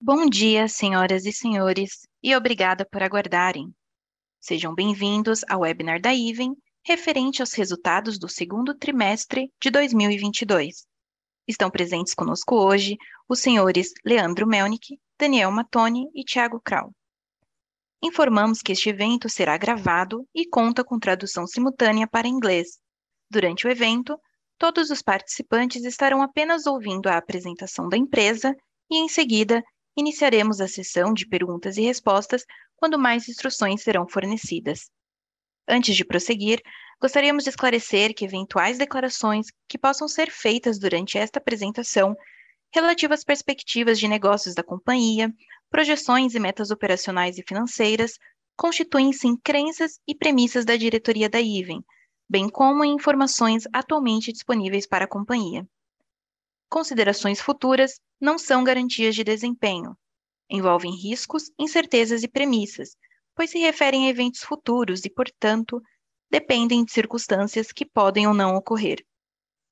Bom dia, senhoras e senhores, e obrigada por aguardarem. Sejam bem-vindos ao webinar da IVEN, referente aos resultados do segundo trimestre de 2022. Estão presentes conosco hoje os senhores Leandro Melnick, Daniel Matoni e Tiago Krau. Informamos que este evento será gravado e conta com tradução simultânea para inglês. Durante o evento, todos os participantes estarão apenas ouvindo a apresentação da empresa e, em seguida, iniciaremos a sessão de perguntas e respostas quando mais instruções serão fornecidas. Antes de prosseguir, gostaríamos de esclarecer que eventuais declarações que possam ser feitas durante esta apresentação relativas às perspectivas de negócios da companhia, projeções e metas operacionais e financeiras constituem-se em crenças e premissas da diretoria da IVEN, bem como em informações atualmente disponíveis para a companhia. Considerações futuras não são garantias de desempenho. Envolvem riscos, incertezas e premissas, pois se referem a eventos futuros e, portanto, dependem de circunstâncias que podem ou não ocorrer.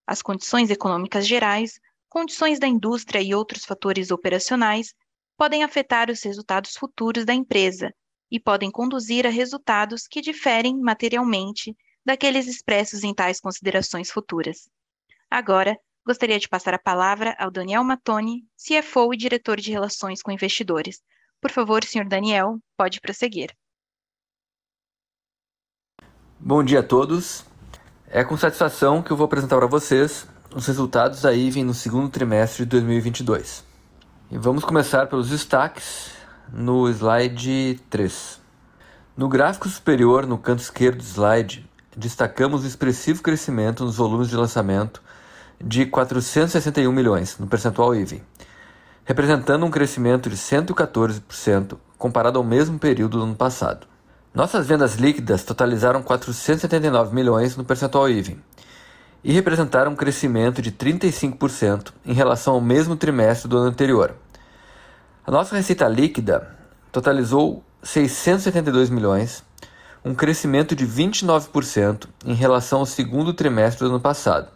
As condições econômicas gerais, condições da indústria e outros fatores operacionais podem afetar os resultados futuros da empresa e podem conduzir a resultados que diferem materialmente daqueles expressos em tais considerações futuras. Agora, Gostaria de passar a palavra ao Daniel Matoni, CFO e diretor de Relações com Investidores. Por favor, senhor Daniel, pode prosseguir. Bom dia a todos. É com satisfação que eu vou apresentar para vocês os resultados da IVEN no segundo trimestre de 2022. E vamos começar pelos destaques no slide 3. No gráfico superior, no canto esquerdo do slide, destacamos o expressivo crescimento nos volumes de lançamento de 461 milhões no percentual IVE, representando um crescimento de 114% comparado ao mesmo período do ano passado. Nossas vendas líquidas totalizaram 479 milhões no percentual IVE e representaram um crescimento de 35% em relação ao mesmo trimestre do ano anterior. A nossa receita líquida totalizou 672 milhões, um crescimento de 29% em relação ao segundo trimestre do ano passado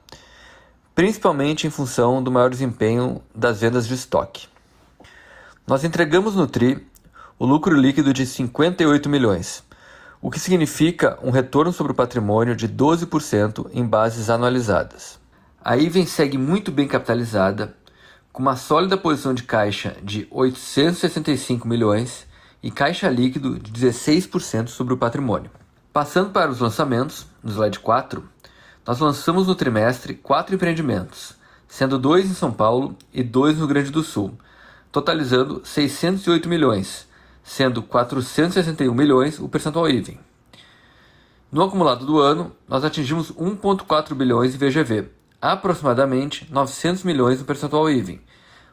principalmente em função do maior desempenho das vendas de estoque. Nós entregamos no TRI o lucro líquido de 58 milhões, o que significa um retorno sobre o patrimônio de 12% em bases anualizadas. A Iven segue muito bem capitalizada, com uma sólida posição de caixa de 865 milhões e caixa líquido de 16% sobre o patrimônio. Passando para os lançamentos, no slide 4, nós lançamos no trimestre quatro empreendimentos, sendo dois em São Paulo e dois no Rio Grande do Sul, totalizando 608 milhões, sendo 461 milhões o percentual IVEN. No acumulado do ano, nós atingimos 1,4 bilhões em VGV, aproximadamente 900 milhões no percentual IVEN,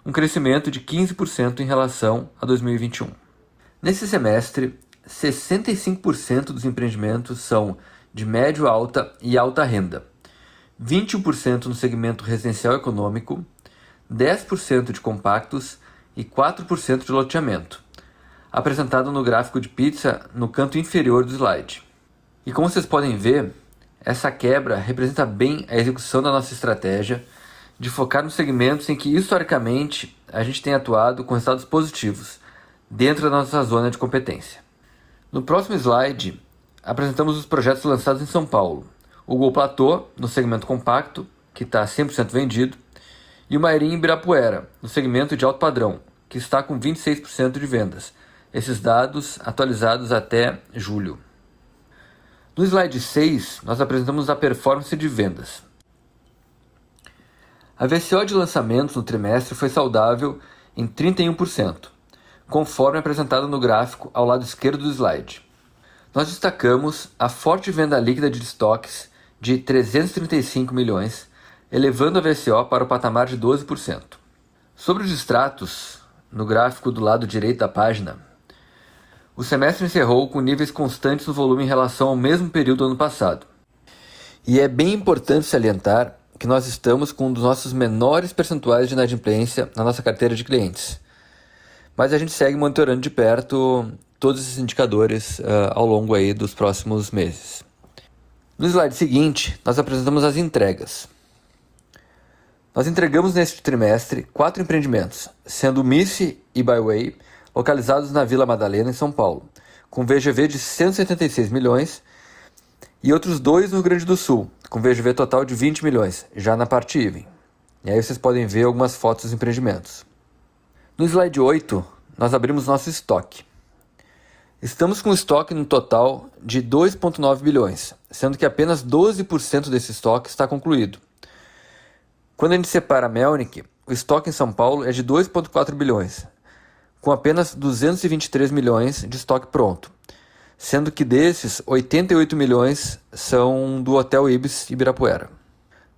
um crescimento de 15% em relação a 2021. Nesse semestre, 65% dos empreendimentos são de médio alta e alta renda, 21% no segmento residencial econômico, 10% de compactos e 4% de loteamento, apresentado no gráfico de pizza no canto inferior do slide. E como vocês podem ver, essa quebra representa bem a execução da nossa estratégia de focar nos segmentos em que historicamente a gente tem atuado com resultados positivos dentro da nossa zona de competência. No próximo slide, apresentamos os projetos lançados em São Paulo. O Gol Platô, no segmento compacto, que está 100% vendido, e o Mairim Ibirapuera, no segmento de alto padrão, que está com 26% de vendas. Esses dados atualizados até julho. No slide 6, nós apresentamos a performance de vendas. A VCO de lançamentos no trimestre foi saudável em 31%, conforme apresentado no gráfico ao lado esquerdo do slide nós destacamos a forte venda líquida de estoques de 335 milhões, elevando a VCO para o patamar de 12%. Sobre os extratos, no gráfico do lado direito da página, o semestre encerrou com níveis constantes no volume em relação ao mesmo período do ano passado. E é bem importante salientar que nós estamos com um dos nossos menores percentuais de inadimplência na nossa carteira de clientes. Mas a gente segue monitorando de perto todos esses indicadores uh, ao longo aí dos próximos meses. No slide seguinte, nós apresentamos as entregas. Nós entregamos neste trimestre quatro empreendimentos, sendo Missy e Byway localizados na Vila Madalena, em São Paulo, com VGV de 176 milhões, e outros dois no Rio Grande do Sul, com VGV total de 20 milhões, já na parte IVEN. E aí vocês podem ver algumas fotos dos empreendimentos. No slide 8, nós abrimos nosso estoque. Estamos com estoque no total de 2,9 bilhões, sendo que apenas 12% desse estoque está concluído. Quando a gente separa Melnick, o estoque em São Paulo é de 2,4 bilhões, com apenas 223 milhões de estoque pronto, sendo que desses, 88 milhões são do Hotel Ibis Ibirapuera.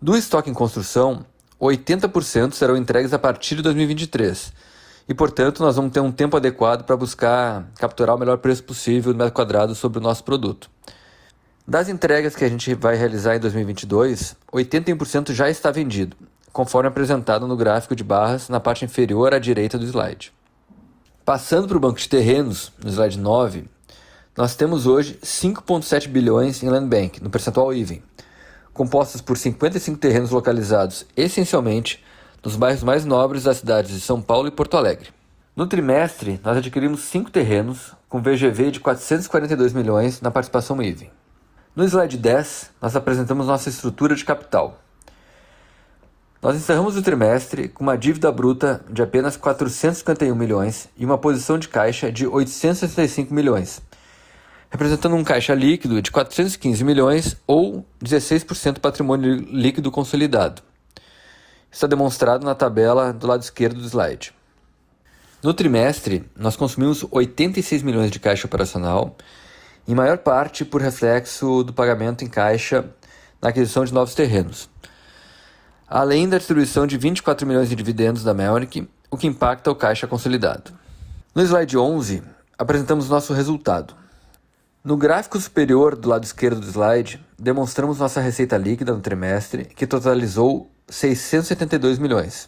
Do estoque em construção, 80% serão entregues a partir de 2023, e portanto nós vamos ter um tempo adequado para buscar capturar o melhor preço possível no metro quadrado sobre o nosso produto. Das entregas que a gente vai realizar em 2022, 81% já está vendido, conforme apresentado no gráfico de barras na parte inferior à direita do slide. Passando para o banco de terrenos, no slide 9, nós temos hoje 5,7 bilhões em land bank, no percentual even, compostos por 55 terrenos localizados essencialmente nos bairros mais nobres das cidades de São Paulo e Porto Alegre. No trimestre, nós adquirimos 5 terrenos com VGV de 442 milhões na participação even. No slide 10, nós apresentamos nossa estrutura de capital. Nós encerramos o trimestre com uma dívida bruta de apenas 451 milhões e uma posição de caixa de 865 milhões, representando um caixa líquido de 415 milhões ou 16% do patrimônio líquido consolidado. Está demonstrado na tabela do lado esquerdo do slide. No trimestre, nós consumimos 86 milhões de caixa operacional em maior parte por reflexo do pagamento em caixa na aquisição de novos terrenos, além da distribuição de 24 milhões de dividendos da Melnick, o que impacta o caixa consolidado. No slide 11, apresentamos nosso resultado. No gráfico superior do lado esquerdo do slide, demonstramos nossa receita líquida no trimestre, que totalizou 672 milhões.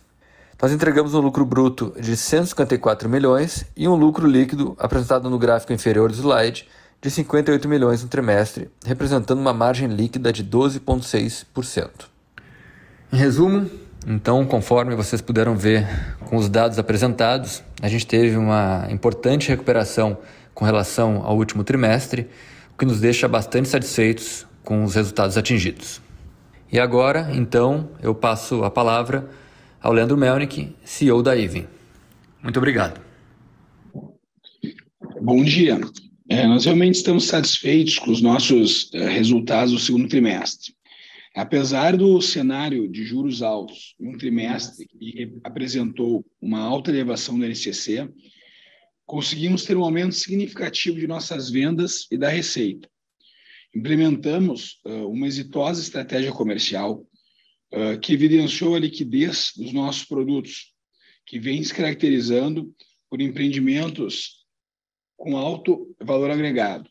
Nós entregamos um lucro bruto de 154 milhões e um lucro líquido apresentado no gráfico inferior do slide de 58 milhões no trimestre, representando uma margem líquida de 12,6%. Em resumo, então, conforme vocês puderam ver com os dados apresentados, a gente teve uma importante recuperação com relação ao último trimestre, o que nos deixa bastante satisfeitos com os resultados atingidos. E agora, então, eu passo a palavra ao Leandro Melnick, CEO da Even. Muito obrigado. Bom dia. É, nós realmente estamos satisfeitos com os nossos é, resultados do segundo trimestre. Apesar do cenário de juros altos um trimestre que apresentou uma alta elevação do NCC, conseguimos ter um aumento significativo de nossas vendas e da receita. Implementamos uh, uma exitosa estratégia comercial uh, que evidenciou a liquidez dos nossos produtos, que vem se caracterizando por empreendimentos com alto valor agregado.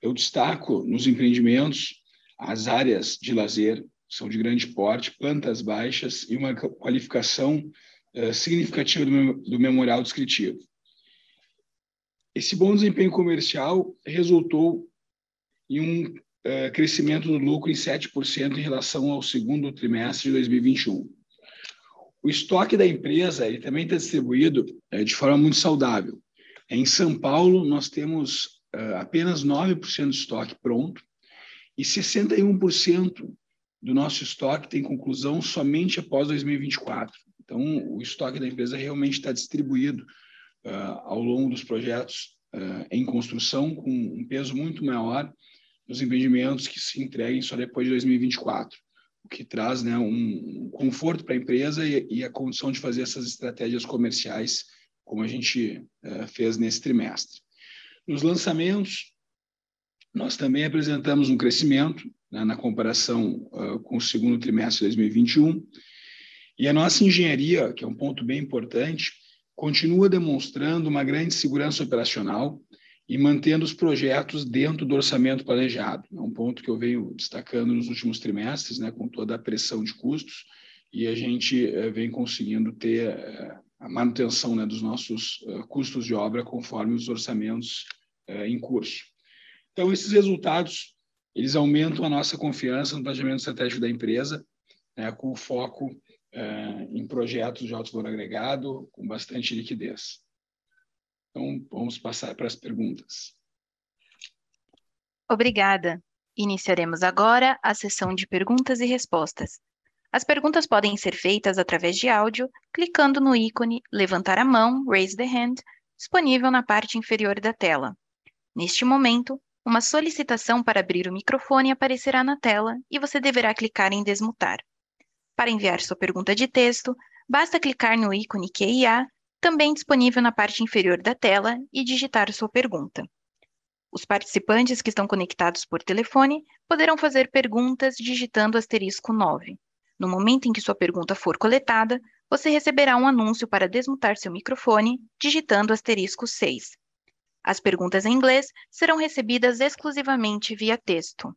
Eu destaco nos empreendimentos as áreas de lazer, são de grande porte, plantas baixas e uma qualificação uh, significativa do, do memorial descritivo. Esse bom desempenho comercial resultou em um uh, crescimento do lucro em 7% em relação ao segundo trimestre de 2021. O estoque da empresa ele também está distribuído uh, de forma muito saudável. Em São Paulo, nós temos uh, apenas 9% de estoque pronto e 61% do nosso estoque tem conclusão somente após 2024. Então, o estoque da empresa realmente está distribuído ao longo dos projetos uh, em construção, com um peso muito maior nos empreendimentos que se entreguem só depois de 2024, o que traz né, um conforto para a empresa e, e a condição de fazer essas estratégias comerciais como a gente uh, fez nesse trimestre. Nos lançamentos, nós também apresentamos um crescimento né, na comparação uh, com o segundo trimestre de 2021, e a nossa engenharia, que é um ponto bem importante, continua demonstrando uma grande segurança operacional e mantendo os projetos dentro do orçamento planejado. É um ponto que eu venho destacando nos últimos trimestres, né, com toda a pressão de custos, e a gente uh, vem conseguindo ter uh, a manutenção né, dos nossos uh, custos de obra conforme os orçamentos em curso. Então, esses resultados, eles aumentam a nossa confiança no planejamento estratégico da empresa, né, com foco em projetos de alto valor agregado com bastante liquidez. Então, vamos passar para as perguntas. Obrigada. Iniciaremos agora a sessão de perguntas e respostas. As perguntas podem ser feitas através de áudio, clicando no ícone Levantar a mão, Raise the Hand, disponível na parte inferior da tela. Neste momento, uma solicitação para abrir o microfone aparecerá na tela e você deverá clicar em Desmutar. Para enviar sua pergunta de texto, basta clicar no ícone QIA, também disponível na parte inferior da tela, e digitar sua pergunta. Os participantes que estão conectados por telefone poderão fazer perguntas digitando asterisco 9. No momento em que sua pergunta for coletada, você receberá um anúncio para desmutar seu microfone, digitando asterisco 6. As perguntas em inglês serão recebidas exclusivamente via texto.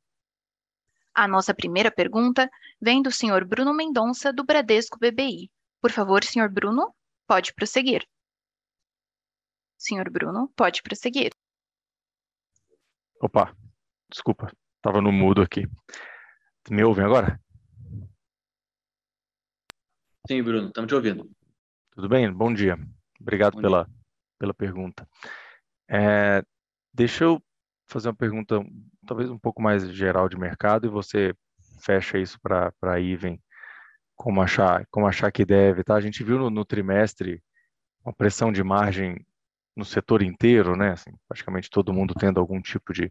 A nossa primeira pergunta vem do Sr. Bruno Mendonça, do Bradesco BBI. Por favor, Sr. Bruno, pode prosseguir. Senhor Bruno, pode prosseguir. Opa, desculpa, estava no mudo aqui. Me ouvem agora? Sim, Bruno, estamos te ouvindo. Tudo bem? Bom dia. Obrigado Bom pela, dia. pela pergunta. É, deixa eu fazer uma pergunta talvez um pouco mais geral de mercado e você fecha isso para a Iven como achar, como achar que deve. Tá? A gente viu no, no trimestre uma pressão de margem no setor inteiro, né? Assim, praticamente todo mundo tendo algum tipo de,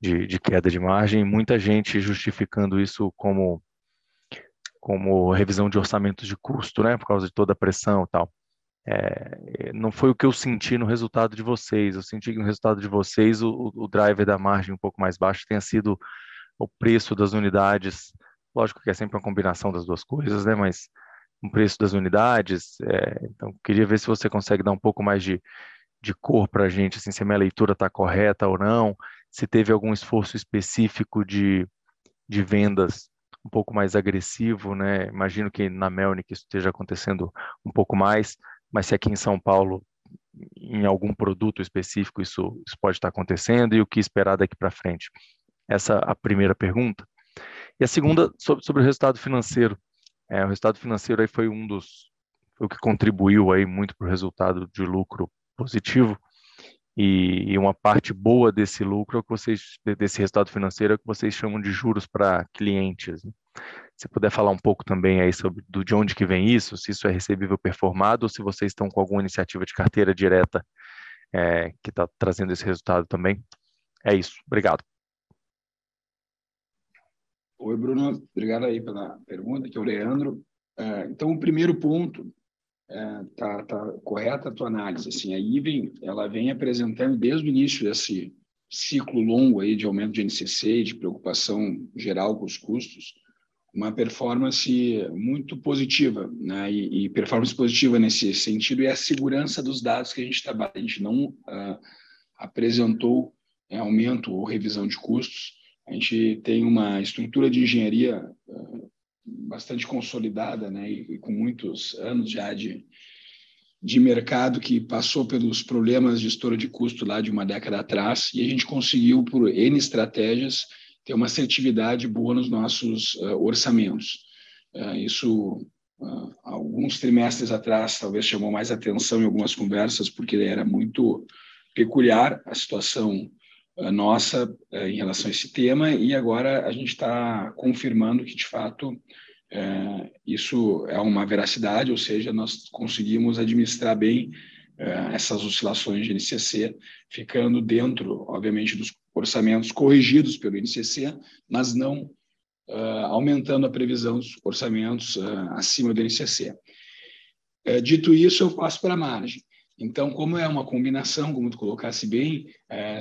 de, de queda de margem, muita gente justificando isso como como revisão de orçamentos de custo, né, por causa de toda a pressão e tal. É, não foi o que eu senti no resultado de vocês. Eu senti que no resultado de vocês o, o driver da margem um pouco mais baixo tenha sido o preço das unidades. Lógico que é sempre uma combinação das duas coisas, né? Mas o preço das unidades. É, então, queria ver se você consegue dar um pouco mais de, de cor para a gente, assim, se a minha leitura está correta ou não, se teve algum esforço específico de, de vendas um pouco mais agressivo, né? Imagino que na Melnick isso esteja acontecendo um pouco mais, mas se aqui em São Paulo, em algum produto específico, isso, isso pode estar acontecendo e o que esperar daqui para frente? Essa é a primeira pergunta. E a segunda, sobre, sobre o resultado financeiro. É, o resultado financeiro aí foi um dos, foi o que contribuiu aí muito para o resultado de lucro positivo. E, e, uma parte boa desse lucro, é que vocês, desse resultado financeiro, é o que vocês chamam de juros para clientes. Né? Se puder falar um pouco também aí sobre do, de onde que vem isso, se isso é recebível performado, ou se vocês estão com alguma iniciativa de carteira direta é, que está trazendo esse resultado também. É isso. Obrigado. Oi, Bruno. Obrigado aí pela pergunta, que é o Leandro. É, então, o primeiro ponto é, tá, tá correta a tua análise. Assim, a IVEN ela vem apresentando desde o início desse ciclo longo aí de aumento de NCC e de preocupação geral com os custos, uma performance muito positiva, né? E, e, performance positiva nesse sentido é a segurança dos dados que a gente trabalha. A gente não uh, apresentou é, aumento ou revisão de custos. A gente tem uma estrutura de engenharia uh, bastante consolidada, né, e, e, com muitos anos já de, de mercado que passou pelos problemas de estouro de custo lá de uma década atrás, e a gente conseguiu, por N estratégias, ter uma assertividade boa nos nossos uh, orçamentos. Uh, isso, uh, alguns trimestres atrás, talvez chamou mais atenção em algumas conversas, porque era muito peculiar a situação nossa em relação a esse tema, e agora a gente está confirmando que, de fato, isso é uma veracidade, ou seja, nós conseguimos administrar bem essas oscilações de NCC, ficando dentro, obviamente, dos orçamentos corrigidos pelo NCC, mas não é, aumentando a previsão dos orçamentos acima do NCC. dito isso, eu passo para a margem. Então, como é uma combinação, como tu colocasse bem,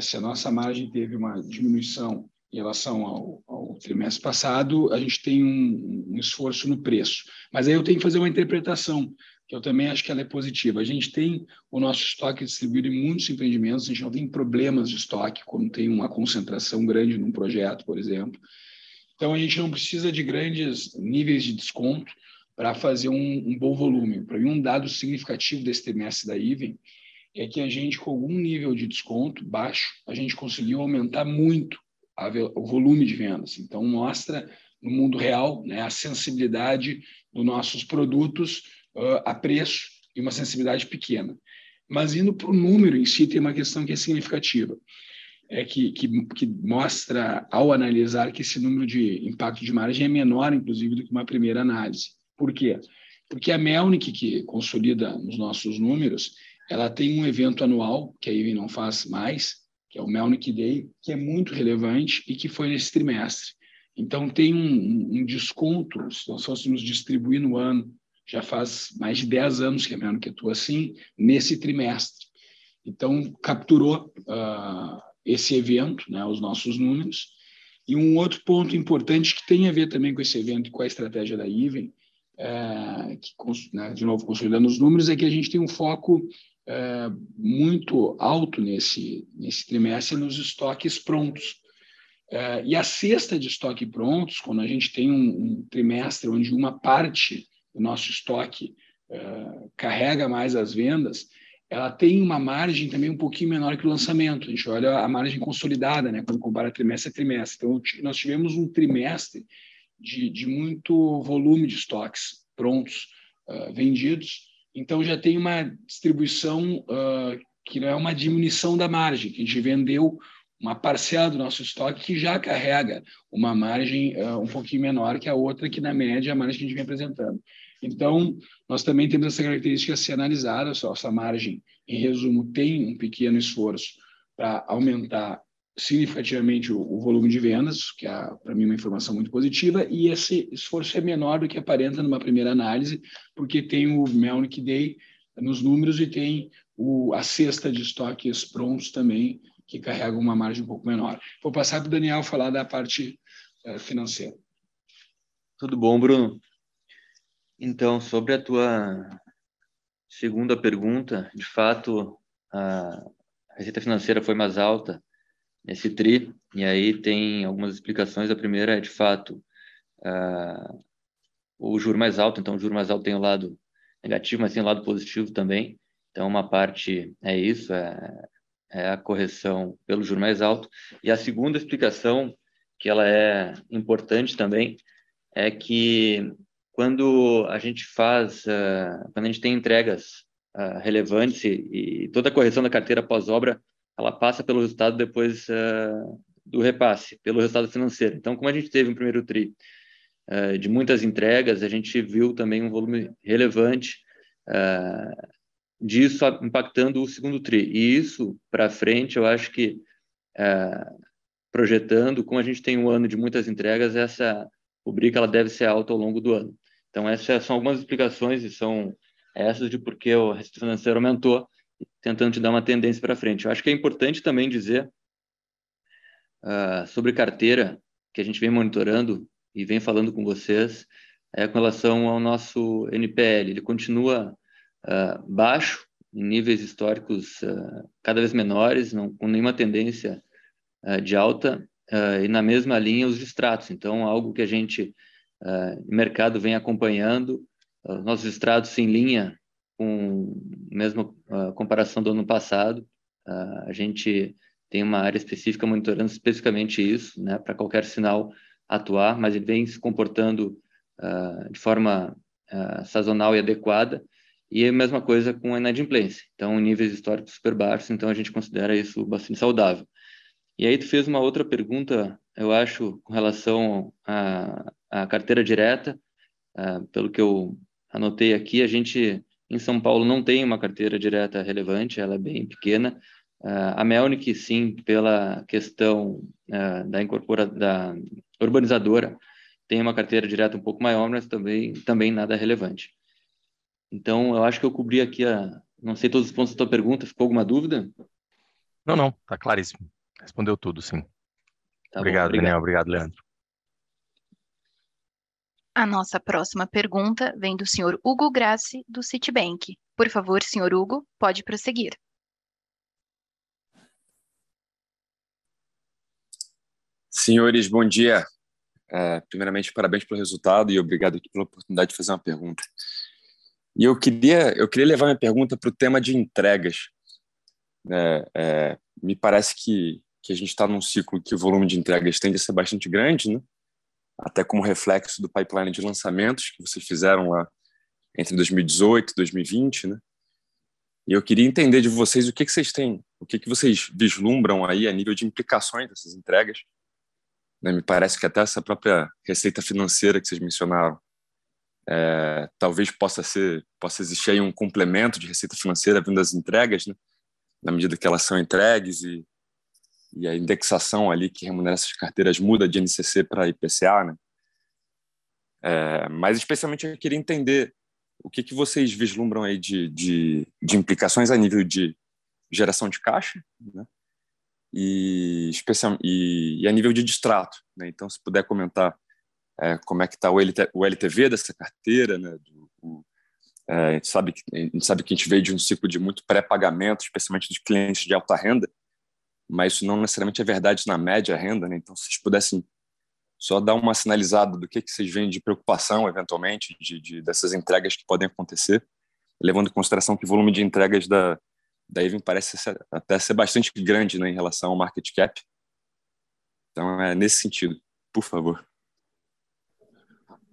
se a nossa margem teve uma diminuição em relação ao, ao, trimestre passado, a gente tem um, um, esforço no preço. Mas aí eu tenho que fazer uma interpretação, eu também acho que ela é positiva. A gente tem o nosso estoque distribuído em muitos empreendimentos, a gente não tem problemas de estoque quando tem uma concentração grande num projeto, por exemplo. Então, a gente não precisa de grandes níveis de desconto para fazer um, um, bom volume. Para mim, um dado significativo desse trimestre da IVEN é que a gente, com algum nível de desconto baixo, a gente conseguiu aumentar muito a, o volume de vendas. Então, mostra no mundo real né, a sensibilidade dos nossos produtos uh, a preço e uma sensibilidade pequena. Mas indo para o número em si, tem uma questão que é significativa, é que, que, que, mostra, ao analisar, que esse número de impacto de margem é menor, inclusive, do que uma primeira análise. Por quê? Porque a Melnick, que consolida os nossos números, ela tem um evento anual, que a Even não faz mais, que é o Melnick Day, que é muito relevante e que foi nesse trimestre. Então, tem um, um desconto, se nós fôssemos distribuir no ano, já faz mais de 10 anos que a Melnick atua assim, nesse trimestre. Então, capturou uh, esse evento, né, os nossos números. E um outro ponto importante que tem a ver também com esse evento e com a estratégia da Even, é, que, né, de novo, consolidando os números, é que a gente tem um foco é, muito alto nesse, nesse trimestre nos estoques prontos. É, e a cesta de estoque prontos, quando a gente tem um, um trimestre onde uma parte do nosso estoque é, carrega mais as vendas, ela tem uma margem também um pouquinho menor que o lançamento. A gente olha a margem consolidada, né, quando compara trimestre a trimestre. Então, nós tivemos um trimestre de, de muito volume de estoques prontos, uh, vendidos, então já tem uma distribuição uh, que não é uma diminuição da margem, que a gente vendeu uma parcela do nosso estoque que já carrega uma margem uh, um pouquinho menor que a outra, que na média é a margem que a gente vem apresentando. Então, nós também temos essa característica a ser analisada, a nossa margem, em resumo, tem um pequeno esforço para aumentar significativamente o, o, volume de vendas, que é, para mim, uma informação muito positiva, e esse esforço é menor do que aparenta numa primeira análise, porque tem o Melnick Day nos números e tem o, a cesta de estoques prontos também, que carrega uma margem um pouco menor. Vou passar para o Daniel falar da parte uh, financeira. Tudo bom, Bruno? Então, sobre a tua segunda pergunta, de fato, a receita financeira foi mais alta nesse TRI, e aí tem algumas explicações. A primeira é, de fato, o juro mais alto, então o juro mais alto tem o lado negativo, mas tem o lado positivo também. Então, uma parte é isso, é, é a correção pelo juro mais alto. E a segunda explicação, que ela é importante também, é que quando a gente faz, uh, quando a gente tem entregas uh, relevantes e, e toda a correção da carteira pós-obra ela passa pelo resultado depois uh, do repasse, pelo resultado financeiro. Então, como a gente teve um primeiro TRI de muitas entregas, a gente viu também um volume relevante disso impactando o segundo TRI. E isso, para frente, eu acho que, projetando, como a gente tem um ano de muitas entregas, essa rubrica ela deve ser alta ao longo do ano. Então, essas são algumas explicações e são essas de por que o receita financeiro aumentou tentando te dar uma tendência para frente. Eu acho que é importante também dizer uh, sobre carteira, que a gente vem monitorando e vem falando com vocês, é com relação ao nosso NPL. Ele continua uh, baixo, em níveis históricos uh, cada vez menores, não, com nenhuma tendência de alta, e na mesma linha os distratos. Então, algo que a gente, uh, mercado, vem acompanhando, nossos distratos em linha com a mesma uh, comparação do ano passado. Uh, a gente tem uma área específica monitorando especificamente isso, né, para qualquer sinal atuar, mas ele vem se comportando uh, de forma sazonal e adequada. E a mesma coisa com a inadimplência. Então, níveis históricos super baixos, então a gente considera isso bastante saudável. E aí tu fez uma outra pergunta, eu acho, com relação à, à carteira direta. Uh, pelo que eu anotei aqui, a gente em São Paulo não tem uma carteira direta relevante, ela é bem pequena. Uh, a Melnick, sim, pela questão uh, da, incorpora, da urbanizadora, tem uma carteira direta um pouco maior, mas também, também nada relevante. Então, eu acho que eu cobri aqui a. Não sei todos os pontos da tua pergunta, ficou alguma dúvida? Não, não, tá claríssimo. Respondeu tudo, sim. Tá obrigado, bom, obrigado, Daniel. Obrigado, Leandro. A nossa próxima pergunta vem do senhor Hugo Grassi, do Citibank. Por favor, senhor Hugo, pode prosseguir. Senhores, bom dia. É, primeiramente, parabéns pelo resultado e obrigado pela oportunidade de fazer uma pergunta. E eu queria, eu queria levar minha pergunta para o tema de entregas. É, é, me parece que, que a gente está num ciclo que o volume de entregas tende a ser bastante grande, né? até como reflexo do pipeline de lançamentos que vocês fizeram lá entre 2018 e 2020, né? E eu queria entender de vocês o que, que vocês têm, o que, que vocês vislumbram aí a nível de implicações dessas entregas. Né? Me parece que até essa própria receita financeira que vocês mencionaram, é, talvez possa ser, possa existir aí um complemento de receita financeira vindo das entregas, né? na medida que elas são entregues e, e a indexação ali que remunera essas carteiras muda de NCC para IPCA, né? É, mas especialmente eu queria entender o que, que vocês vislumbram aí de, de, de implicações a nível de geração de caixa, né? E, especial, e, e a nível de distrato, né? Então, se puder comentar é, como é que está o, LT, o LTV dessa carteira, né? Do, o, é, a, gente sabe a gente sabe que a gente veio de um ciclo de muito pré-pagamento, especialmente de clientes de alta renda, mas isso não necessariamente é verdade na média renda, né? Então, se vocês pudessem só dar uma sinalizada do que, que vocês veem de preocupação, eventualmente, de, de, dessas entregas que podem acontecer, levando em consideração que o volume de entregas da, da Even parece ser, até ser bastante grande né, em relação ao market cap. Então, é nesse sentido, por favor.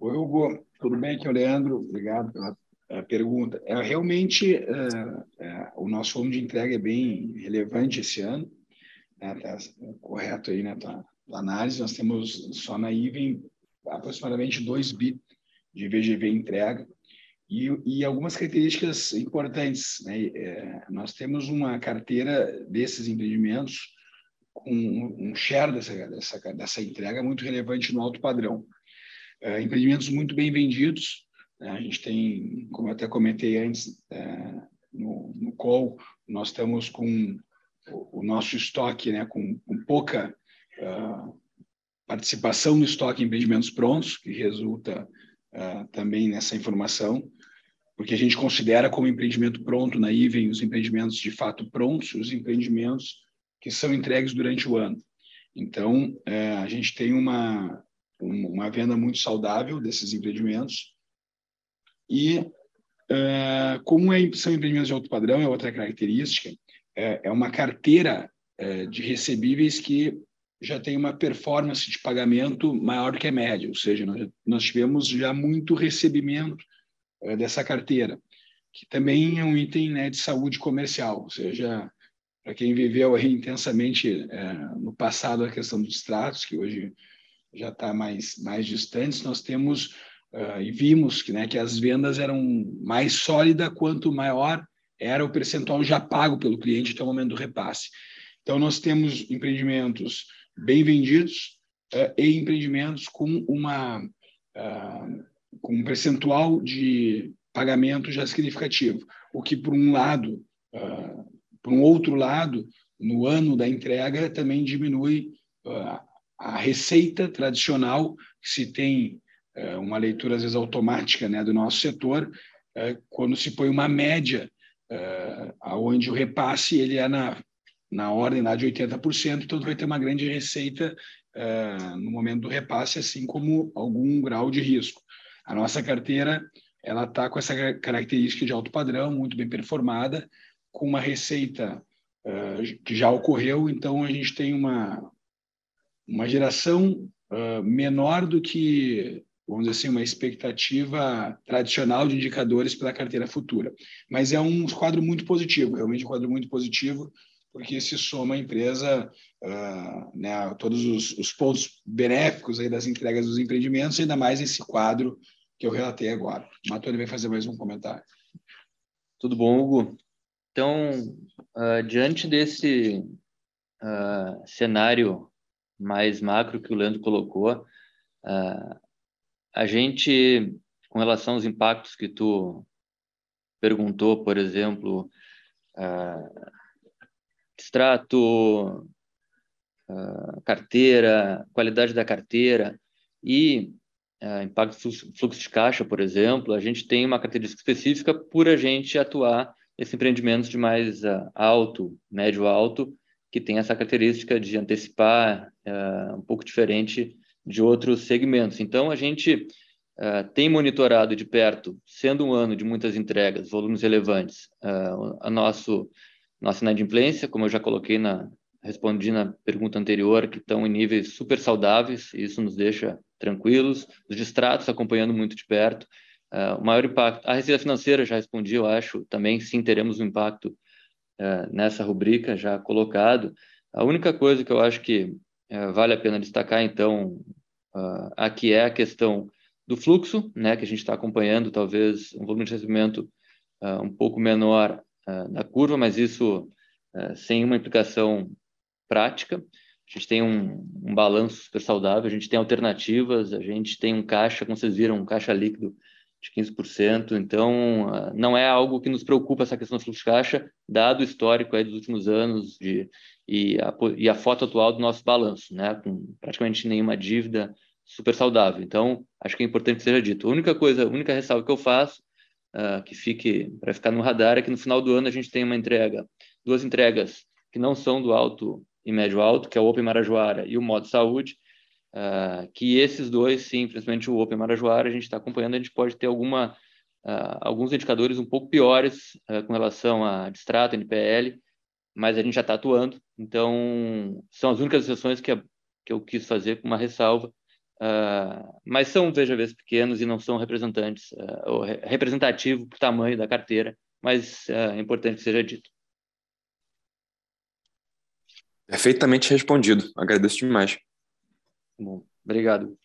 Oi, Hugo, tudo bem? Aqui é o Leandro, obrigado pela a pergunta. É, realmente, é, é, o nosso volume de entrega é bem relevante esse ano, né? tá correto aí, né? Tá, análise, nós temos só na IVEN aproximadamente 2 bi de VGV entrega e, e algumas características importantes. Né? É, nós temos uma carteira desses empreendimentos com um share dessa, dessa, dessa entrega muito relevante no alto padrão. É, empreendimentos muito bem vendidos, né? a gente tem, como eu até comentei antes é, no, no call, nós estamos com o, o nosso estoque né, com, com pouca uh, participação no estoque em empreendimentos prontos, que resulta uh, também nessa informação, porque a gente considera como empreendimento pronto na IVEN os empreendimentos de fato prontos, os empreendimentos que são entregues durante o ano. Então, uh, a gente tem uma, uma venda muito saudável desses empreendimentos. E uh, como é, são empreendimentos de alto padrão, é outra característica, é, é uma carteira de recebíveis que já tem uma performance de pagamento maior que a média, ou seja, nós, tivemos já muito recebimento é, dessa carteira, que também é um item né, de saúde comercial, ou seja, para quem viveu aí intensamente é, no passado a questão dos tratos, que hoje já está mais, mais distantes, nós temos uh, e vimos que, né, que as vendas eram mais sólidas quanto maior era o percentual já pago pelo cliente até o momento do repasse. Então, nós temos empreendimentos bem vendidos uh, e empreendimentos com uma uh, com um percentual de pagamento já significativo, o que por um lado, por um outro lado, no ano da entrega também diminui a receita tradicional que se tem uma leitura às vezes automática né, do nosso setor quando se põe uma média aonde o repasse ele é na na ordem lá de 80%, então vai ter uma grande receita uh, no momento do repasse, assim como algum grau de risco. A nossa carteira ela está com essa característica de alto padrão, muito bem performada, com uma receita uh, que já ocorreu, então a gente tem uma, uma geração uh, menor do que, vamos dizer assim, uma expectativa tradicional de indicadores para a carteira futura. Mas é um quadro muito positivo, realmente um quadro muito positivo, porque se soma a empresa uh, né, todos os, os, pontos benéficos aí das entregas dos empreendimentos, ainda mais esse quadro que eu relatei agora. O Matoni vai fazer mais um comentário. Tudo bom, Hugo? Então, uh, diante desse uh, cenário mais macro que o Leandro colocou, a gente, com relação aos impactos que tu perguntou, por exemplo, Uh, extrato, uh, carteira, qualidade da carteira e uh, impacto fluxo de caixa, por exemplo, a gente tem uma característica específica por a gente atuar nesses empreendimentos de mais uh, alto, médio alto, que tem essa característica de antecipar um pouco diferente de outros segmentos. Então, a gente tem monitorado de perto, sendo um ano de muitas entregas, volumes relevantes, a nosso nossa inadimplência, como eu já coloquei na respondi na pergunta anterior, que estão em níveis super saudáveis, e isso nos deixa tranquilos, os distratos acompanhando muito de perto. Uh, o maior impacto, a receita financeira já respondi, eu acho, também sim teremos um impacto uh, nessa rubrica já colocado. A única coisa que eu acho que uh, vale a pena destacar, então, aqui é a questão do fluxo, né, que a gente está acompanhando, talvez um volume de recebimento um pouco menor na curva, mas isso sem uma implicação prática. A gente tem um, um balanço super saudável, a gente tem alternativas, a gente tem um caixa, como vocês viram, um caixa líquido de 15%. Então, ah, não é algo que nos preocupa essa questão do fluxo de caixa, dado o histórico aí dos últimos anos de, e, a, e a foto atual do nosso balanço, né? com praticamente nenhuma dívida, super saudável. Então, acho que é importante que seja dito. A única coisa, a única ressalva que eu faço, uh, que fique para ficar no radar, é que no final do ano a gente tem uma entrega, duas entregas que não são do alto e médio alto, que é o Open Marajoara e o Modo Saúde, Uh, que esses dois, sim, principalmente o Open Marajoara, a gente está acompanhando, a gente pode ter alguma, uh, alguns indicadores um pouco piores uh, com relação a distrato, NPL, mas a gente já está atuando, então são as únicas exceções que, a, que eu quis fazer com uma ressalva, mas são, veja vezes, pequenos e não são representantes, ou re representativo por tamanho da carteira, mas é importante que seja dito. Perfeitamente respondido, agradeço demais. Bom, obrigado.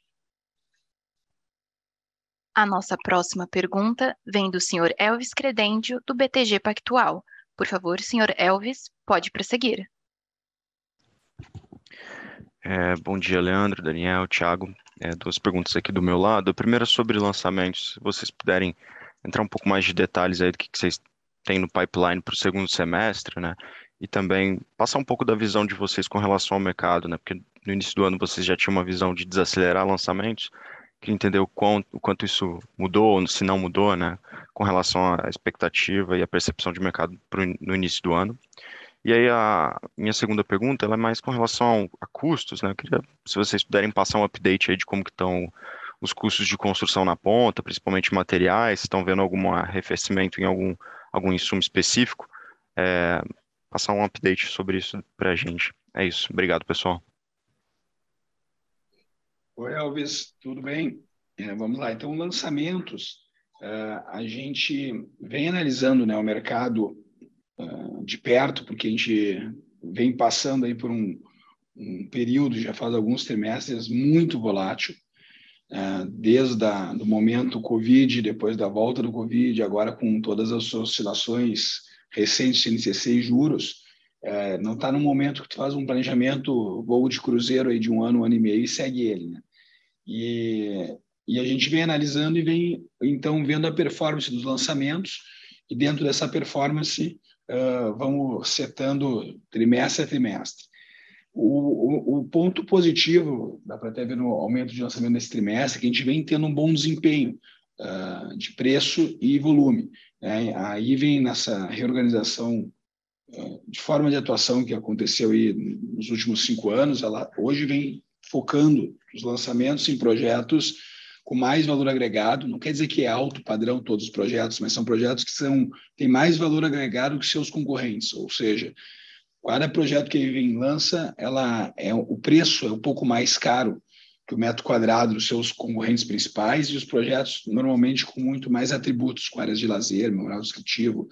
A nossa próxima pergunta vem do senhor Elvis Credendio, do BTG Pactual. Por favor, senhor Elvis, pode prosseguir. É, bom dia, Leandro, Daniel, Thiago. É, duas perguntas aqui do meu lado. A primeira é sobre lançamentos. Se vocês puderem entrar um pouco mais de detalhes aí do que, que vocês têm no pipeline para o segundo semestre, né? E também passar um pouco da visão de vocês com relação ao mercado, né? Porque no início do ano vocês já tinham uma visão de desacelerar lançamentos. Queria entender o quanto, o quanto isso mudou, ou se não mudou, né, com relação à expectativa e à percepção de mercado pro, no início do ano. E aí a minha segunda pergunta, ela é mais com relação a custos, né? Eu queria, se vocês puderem passar um update aí de como que estão os custos de construção na ponta, principalmente materiais, estão vendo algum arrefecimento em algum, algum insumo específico, é, passar um update sobre isso para a gente. É isso. Obrigado, pessoal. Oi, Elvis, tudo bem? É, vamos lá. Então, lançamentos, uh, a gente vem analisando né, o mercado uh, de perto, porque a gente vem passando aí por um, um período, já faz alguns trimestres, muito volátil, uh, desde o momento Covid, depois da volta do Covid, agora com todas as oscilações recentes de NCC e juros, é, não está no momento que tu faz um planejamento voo de cruzeiro aí de um ano, um ano e meio e segue ele, né? E, e a gente vem analisando e vem, então, vendo a performance dos lançamentos, e dentro dessa performance, uh, vamos setando trimestre a trimestre. O, o, o ponto positivo, dá para até ver no aumento de lançamento nesse trimestre, que a gente vem tendo um bom desempenho uh, de preço e volume. Né? Aí vem nessa reorganização uh, de forma de atuação que aconteceu aí nos últimos cinco anos, ela hoje vem focando os lançamentos em projetos com mais valor agregado. Não quer dizer que é alto padrão todos os projetos, mas são projetos que são têm mais valor agregado que seus concorrentes. Ou seja, cada projeto que ele lança, ela é o preço é um pouco mais caro que o metro quadrado dos seus concorrentes principais e os projetos normalmente com muito mais atributos, com áreas de lazer, memorial descritivo.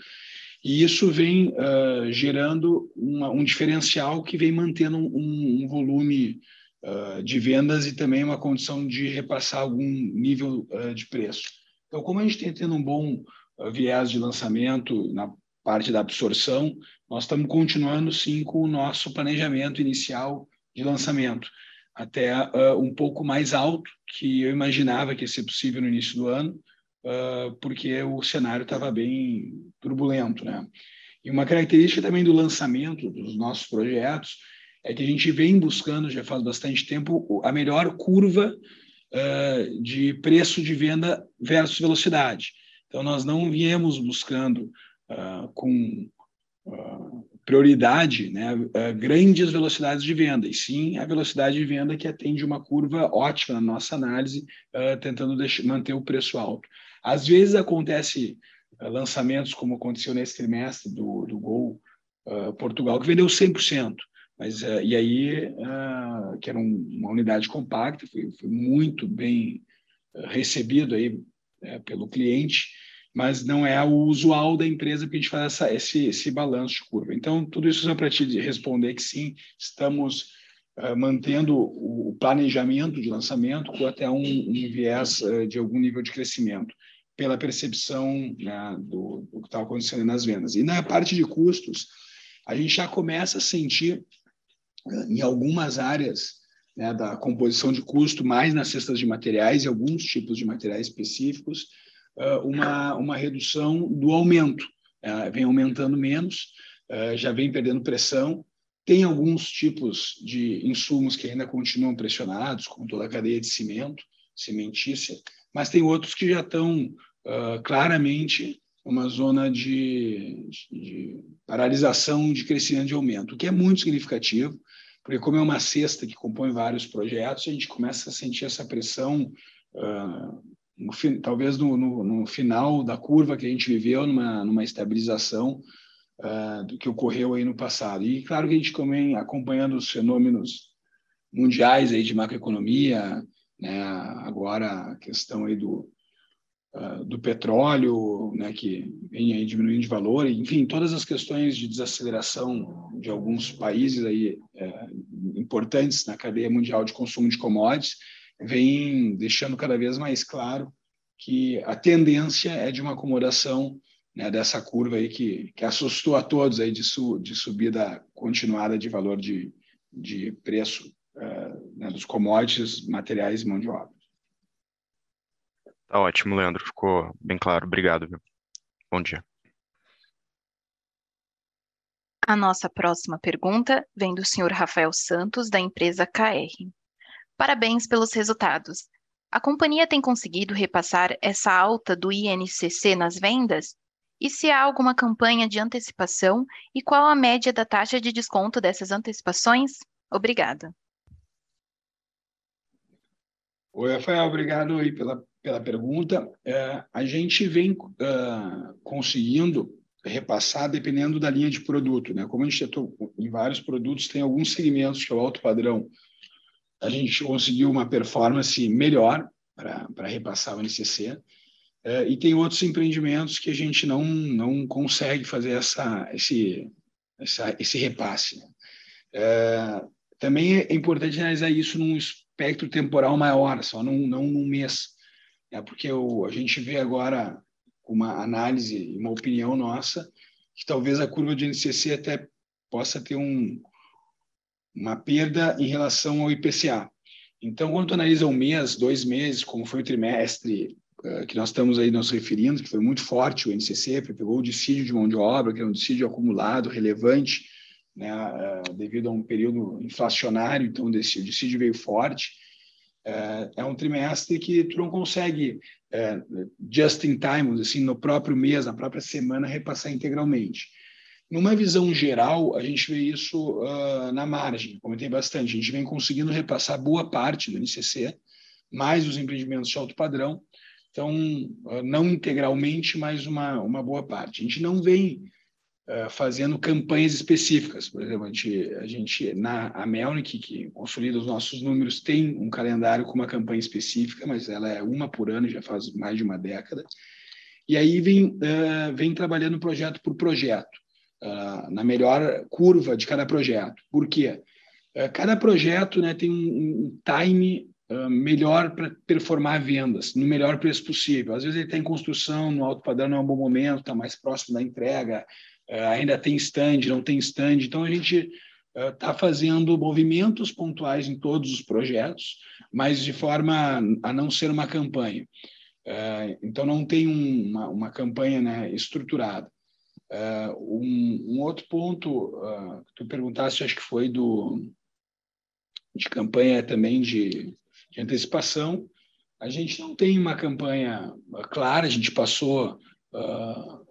E isso vem uh, gerando uma, um diferencial que vem mantendo um, um volume uh, de vendas e também uma condição de repassar algum nível uh, de preço. Então, como a gente tem tendo um bom viés de lançamento na parte da absorção, nós estamos continuando sim com o nosso planejamento inicial de lançamento, até um pouco mais alto que eu imaginava que ia ser possível no início do ano, porque o cenário estava bem turbulento, né? E uma característica também do lançamento dos nossos projetos é que a gente vem buscando, já faz bastante tempo, a melhor curva uh, de preço de venda versus velocidade. Então, nós não viemos buscando uh, com uh, prioridade né, grandes velocidades de venda, e sim a velocidade de venda que atende uma curva ótima na nossa análise, tentando deixar, manter o preço alto. Às vezes acontece lançamentos, como aconteceu nesse trimestre do, do Gol Portugal, que vendeu 100%. Mas, uh, e aí, uh, que era um, uma unidade compacta, foi, foi muito bem uh, recebido aí pelo cliente, mas não é o usual da empresa que a gente faz essa, esse, esse balanço de curva. Então, tudo isso só para te responder que sim, estamos mantendo o planejamento de lançamento com até um, um viés de algum nível de crescimento pela percepção né, do, do, que está acontecendo nas vendas. E na parte de custos, a gente já começa a sentir em algumas áreas né, da composição de custo, mais nas cestas de materiais e alguns tipos de materiais específicos, uma, uma redução do aumento. Vem aumentando menos, já vem perdendo pressão. Tem alguns tipos de insumos que ainda continuam pressionados, como toda a cadeia de cimento, cimentícia, mas tem outros que já estão uh, claramente uma zona de, de, paralisação de crescimento de aumento, o que é muito significativo, porque como é uma cesta que compõe vários projetos, a gente começa a sentir essa pressão, uh, no, talvez no, no, no, final da curva que a gente viveu, numa, numa estabilização uh, do que ocorreu aí no passado. E claro que a gente também, acompanhando os fenômenos mundiais aí de macroeconomia, né? Agora a questão aí do, uh, do petróleo, né, que vem aí diminuindo de valor, enfim, todas as questões de desaceleração de alguns países aí é, importantes na cadeia mundial de consumo de commodities, vem deixando cada vez mais claro que a tendência é de uma acomodação né, dessa curva aí que, que assustou a todos aí de, su, de subida continuada de valor de, de preço uh, né, dos commodities, materiais e mão de obra. Tá ótimo, Leandro. Ficou bem claro. Obrigado. Viu? Bom dia. A nossa próxima pergunta vem do senhor Rafael Santos, da empresa KR. Parabéns pelos resultados. A companhia tem conseguido repassar essa alta do INCC nas vendas? E se há alguma campanha de antecipação e qual a média da taxa de desconto dessas antecipações? Obrigada. Oi, Rafael, obrigado aí pela, pela pergunta. É, a gente vem uh, conseguindo repassar dependendo da linha de produto. Né? Como a gente atua em vários produtos, tem alguns segmentos que é o alto padrão. A gente conseguiu uma performance melhor para repassar o NCC. É, e tem outros empreendimentos que a gente não, não consegue fazer essa, esse, essa, esse repasse. É, também é importante analisar isso num espectro temporal maior, só não, não num mês. É porque o, a gente vê agora uma análise uma opinião nossa que talvez a curva de NCC até possa ter um, uma perda em relação ao IPCA. Então, quando tu analisa um mês, dois meses, como foi o trimestre uh, que nós estamos aí nos referindo, que foi muito forte o NCC, pegou o dissídio de mão de obra, que é um dissídio acumulado, relevante, né, uh, devido a um período inflacionário, então o dissídio veio forte. Uh, é um trimestre que tu não consegue, just in time, assim, no próprio mês, na própria semana, repassar integralmente. Numa visão geral, a gente vê isso na margem, comentei bastante, a gente vem conseguindo repassar boa parte do NCC, mais os empreendimentos de alto padrão, então, não integralmente, mas uma, uma boa parte. A gente não vem uh, fazendo campanhas específicas. Por exemplo, a gente, a gente na a Melnick, que consolida os nossos números, tem um calendário com uma campanha específica, mas ela é uma por ano, já faz mais de uma década. E aí vem, uh, vem trabalhando projeto por projeto, uh, na melhor curva de cada projeto. Por quê? cada projeto né, tem um, um time melhor para performar vendas, no melhor preço possível. Às vezes ele está em construção, no alto padrão não é um bom momento, está mais próximo da entrega, ainda tem stand, não tem stand. Então, a gente está fazendo movimentos pontuais em todos os projetos, mas de forma a não ser uma campanha. Então, não tem uma, uma campanha né, estruturada. Um, um, outro ponto que tu perguntaste, acho que foi do de campanha também de, de antecipação. A gente não tem uma campanha clara, a gente passou uh,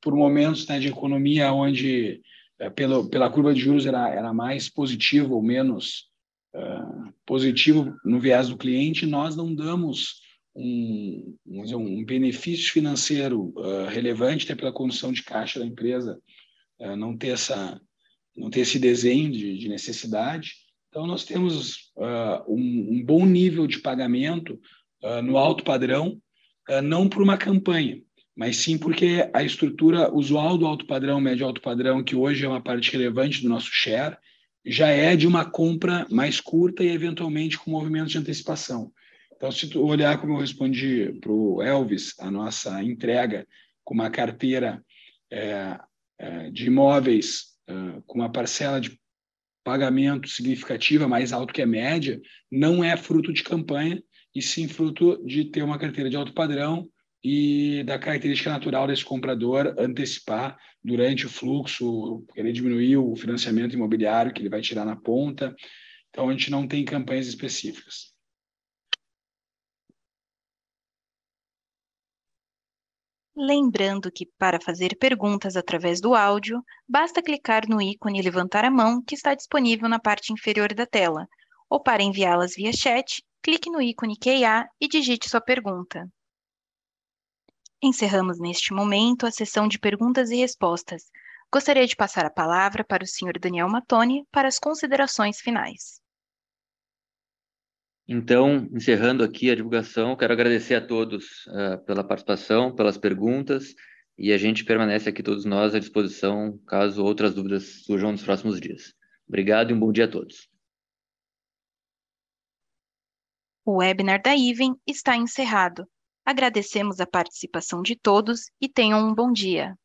por momentos né, de economia onde, é, pela, pela curva de juros, era, era mais positivo ou menos uh, positivo no viés do cliente, nós não damos um, dizer, um benefício financeiro uh, relevante, até pela condição de caixa da empresa, uh, não ter essa, não ter esse desenho de, de necessidade. Então, nós temos uh, um, um, bom nível de pagamento no alto padrão, não por uma campanha, mas sim porque a estrutura usual do alto padrão, médio alto padrão, que hoje é uma parte relevante do nosso share, já é de uma compra mais curta e eventualmente com movimentos de antecipação. Então, se tu olhar como eu respondi para o Elvis, a nossa entrega com uma carteira é, é, de imóveis é, com uma parcela de pagamento significativa, mais alto que a média, não é fruto de campanha, e sim fruto de ter uma carteira de alto padrão e da característica natural desse comprador antecipar durante o fluxo, querer diminuir o financiamento imobiliário que ele vai tirar na ponta. Então, a gente não tem campanhas específicas. Lembrando que, para fazer perguntas através do áudio, basta clicar no ícone levantar a mão que está disponível na parte inferior da tela, ou para enviá-las via chat, clique no ícone QA e digite sua pergunta. Encerramos neste momento a sessão de perguntas e respostas. Gostaria de passar a palavra para o Sr. Daniel Matoni para as considerações finais. Então, encerrando aqui a divulgação, quero agradecer a todos uh, pela participação, pelas perguntas, e a gente permanece aqui todos nós à disposição caso outras dúvidas surjam nos próximos dias. Obrigado e um bom dia a todos. O webinar da IVEN está encerrado. Agradecemos a participação de todos e tenham um bom dia.